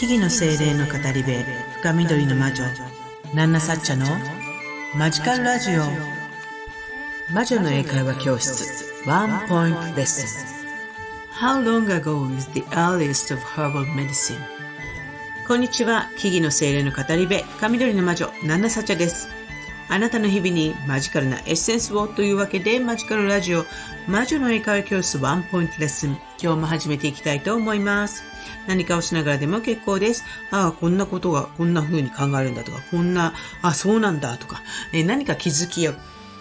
木々の精霊の語り部深緑の魔女ナンナサッチャのマジカルラジオ。魔女の英会話教室ワンポイントレッスン。How long ago is the earliest of herbal medicine? こんにちは木々の精霊の語り部深緑の魔女ナンナサッチャです。あなたの日々にマジカルなエッセンスをというわけでマジカルラジオ魔女の英会話教室ワンポイントレッスン今日も始めていきたいと思います何かをしながらでも結構です。ああ、こんなことがこんな風に考えるんだとか、こんな、あそうなんだとか、え何か気づきを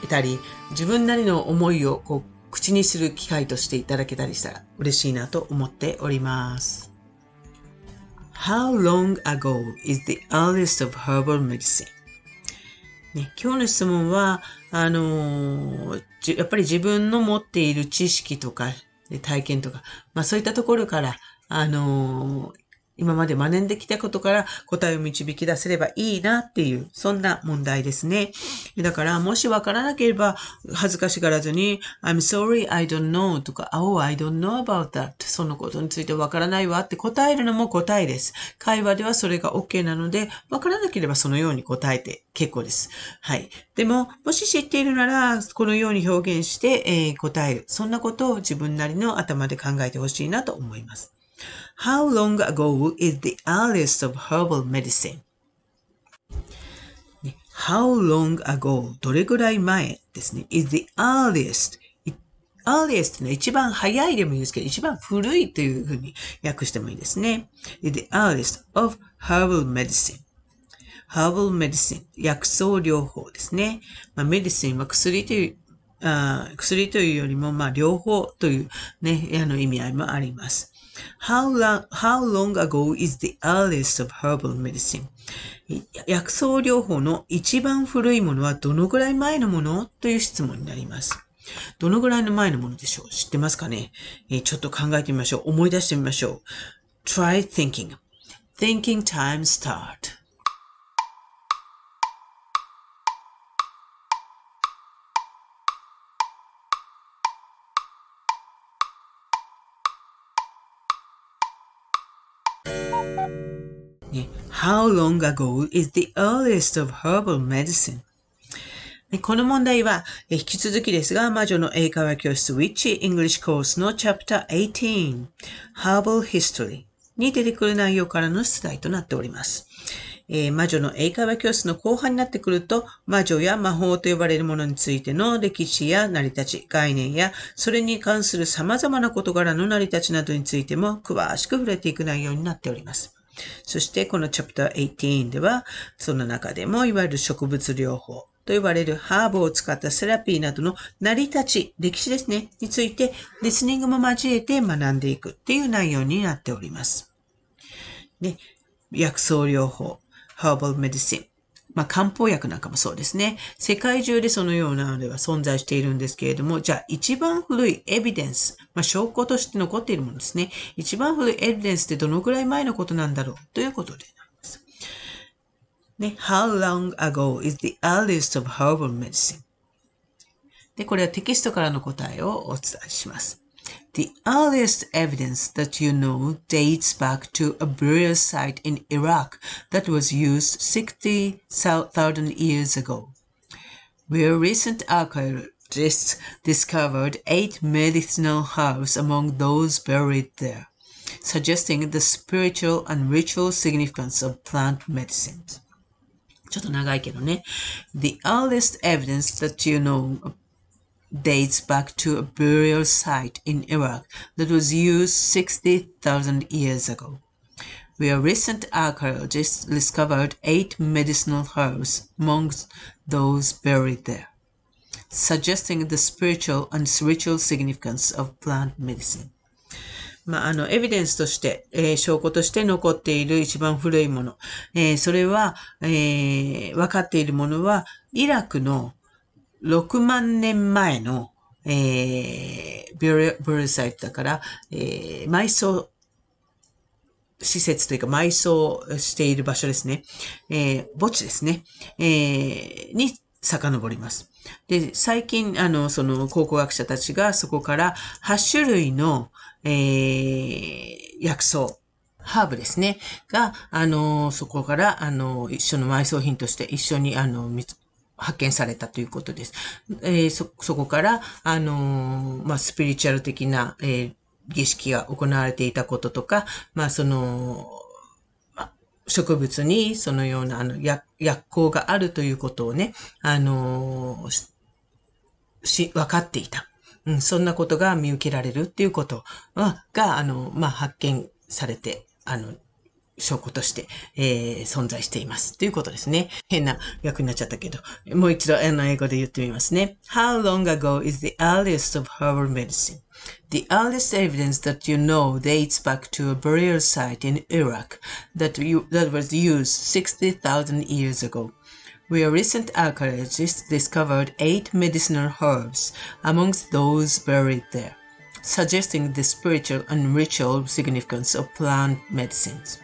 得たり、自分なりの思いをこう口にする機会としていただけたりしたら嬉しいなと思っております。How long ago is the earliest of herbal medicine? ね、今日の質問は、あのー、やっぱり自分の持っている知識とか体験とか、まあそういったところからあのー、今まで学んできたことから答えを導き出せればいいなっていう、そんな問題ですね。だから、もしわからなければ、恥ずかしがらずに、I'm sorry, I don't know とか、Oh, I don't know about that そのことについてわからないわって答えるのも答えです。会話ではそれが OK なので、わからなければそのように答えて結構です。はい。でも、もし知っているなら、このように表現して、えー、答える。そんなことを自分なりの頭で考えてほしいなと思います。How long ago is the earliest of herbal medicine? How long ago どれぐらい前ですね is the earliest earliest ね、一番早いでもいいですけど、一番古いというふうに訳してもいいですね。is the earliest of herbal medicine. herbal medicine 薬草療法ですね。まあ、メディシンは薬というあ薬というよりも、まあ、療法というね、あの意味合いもあります。How long, how long ago is the earliest of herbal medicine? 薬草療法の一番古いものはどのぐらい前のものという質問になります。どのぐらいの前のものでしょう？知ってますかね、え、ちょっと考えてみましょう。思い出してみましょう。try thinking. Thinking time start. How long ago is the earliest of herbal medicine? この問題は、引き続きですが、魔女の英会話教室 Witch English Course の Chapter 18 Herbal History に出てくる内容からの出題となっております。えー、魔女の英会話教室の後半になってくると、魔女や魔法と呼ばれるものについての歴史や成り立ち、概念や、それに関する様々な事柄の成り立ちなどについても詳しく触れていく内容になっております。そしてこのチャプター18では、その中でもいわゆる植物療法と呼ばれるハーブを使ったセラピーなどの成り立ち、歴史ですね、についてリスニングも交えて学んでいくっていう内容になっております。で、薬草療法、ハーバルメディシン。まあ、漢方薬なんかもそうですね。世界中でそのようなのでは存在しているんですけれども、じゃあ一番古いエビデンス、まあ、証拠として残っているものですね。一番古いエビデンスってどのくらい前のことなんだろうということでます。ね、How long ago is the earliest of herbal medicine? で、これはテキストからの答えをお伝えします。The earliest evidence that you know dates back to a burial site in Iraq that was used 60,000 years ago, where recent archaeologists discovered eight medicinal herbs among those buried there, suggesting the spiritual and ritual significance of plant medicines. ちょっと長いけどね。The earliest evidence that you know dates back to a burial site in Iraq that was used 60,000 years ago, where recent archaeologists discovered eight medicinal herbs amongst those buried there, suggesting the spiritual and ritual significance of plant medicine. まあ、あの、エビデンスとして、えー、証拠として残っている一番古いもの。えー、それは、えー、分かっているものは、イラクの 6万年前の、えー、ビュルサイトだから、えー、埋葬施設というか埋葬している場所ですね。えー、墓地ですね。えー、に遡ります。で、最近、あの、その考古学者たちがそこから8種類の、えー、薬草ハーブですね。が、あの、そこから、あの、一緒の埋葬品として一緒に、あの、発見されたということです。えー、そ、そこから、あのまあ、スピリチュアル的な、えー、儀式が行われていたこととか、まあ、その、植物にそのようなあの薬薬効があるということをね、あのし、分かっていた。うん、そんなことが見受けられるっていうことは、が、あの、まあ、発見されて、あの、証拠として、えー、存在しています。ということですね。変な役になっちゃったけど、もう一度あの英語で言ってみますね。How long ago is the earliest of herbal medicine? The earliest evidence that you know dates back to a burial site in Iraq that, you, that was used 60,000 years ago. Where recent archaeologists discovered eight medicinal herbs amongst those buried there, suggesting the spiritual and ritual significance of plant medicines.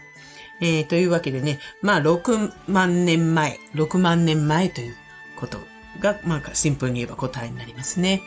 えー、というわけでね、まあ、6万年前、6万年前ということが、まあ、シンプルに言えば答えになりますね。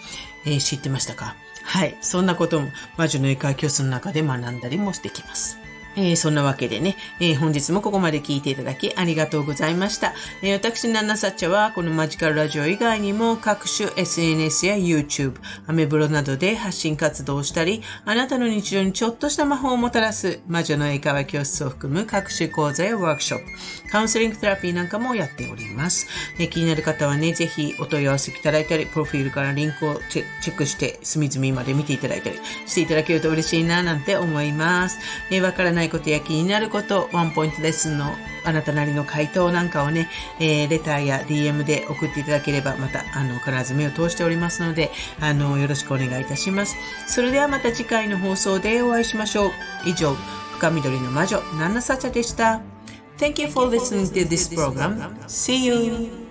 えー、知ってましたか？はい。そんなことも魔女の英会教室の中で学んだりもしてきます。えー、そんなわけでね、えー、本日もここまで聞いていただきありがとうございました。えー、私、ナナサッチャはこのマジカルラジオ以外にも各種 SNS や YouTube、アメブロなどで発信活動をしたり、あなたの日常にちょっとした魔法をもたらす魔女の英会話教室を含む各種講座やワークショップ、カウンセリングテラピーなんかもやっております。えー、気になる方はね、ぜひお問い合わせいただいたり、プロフィールからリンクをチェックして、隅々まで見ていただいたりしていただけると嬉しいななんて思います。えー、わからないいことや気になること、ワンポイントレッスンのあなたなりの回答なんかをね、えー、レターや DM で送っていただければ、また、あの、必ず目を通しておりますので、あの、よろしくお願いいたします。それではまた次回の放送でお会いしましょう。以上、深緑の魔女、ナナサチャでした。Thank you for listening to this program. See you!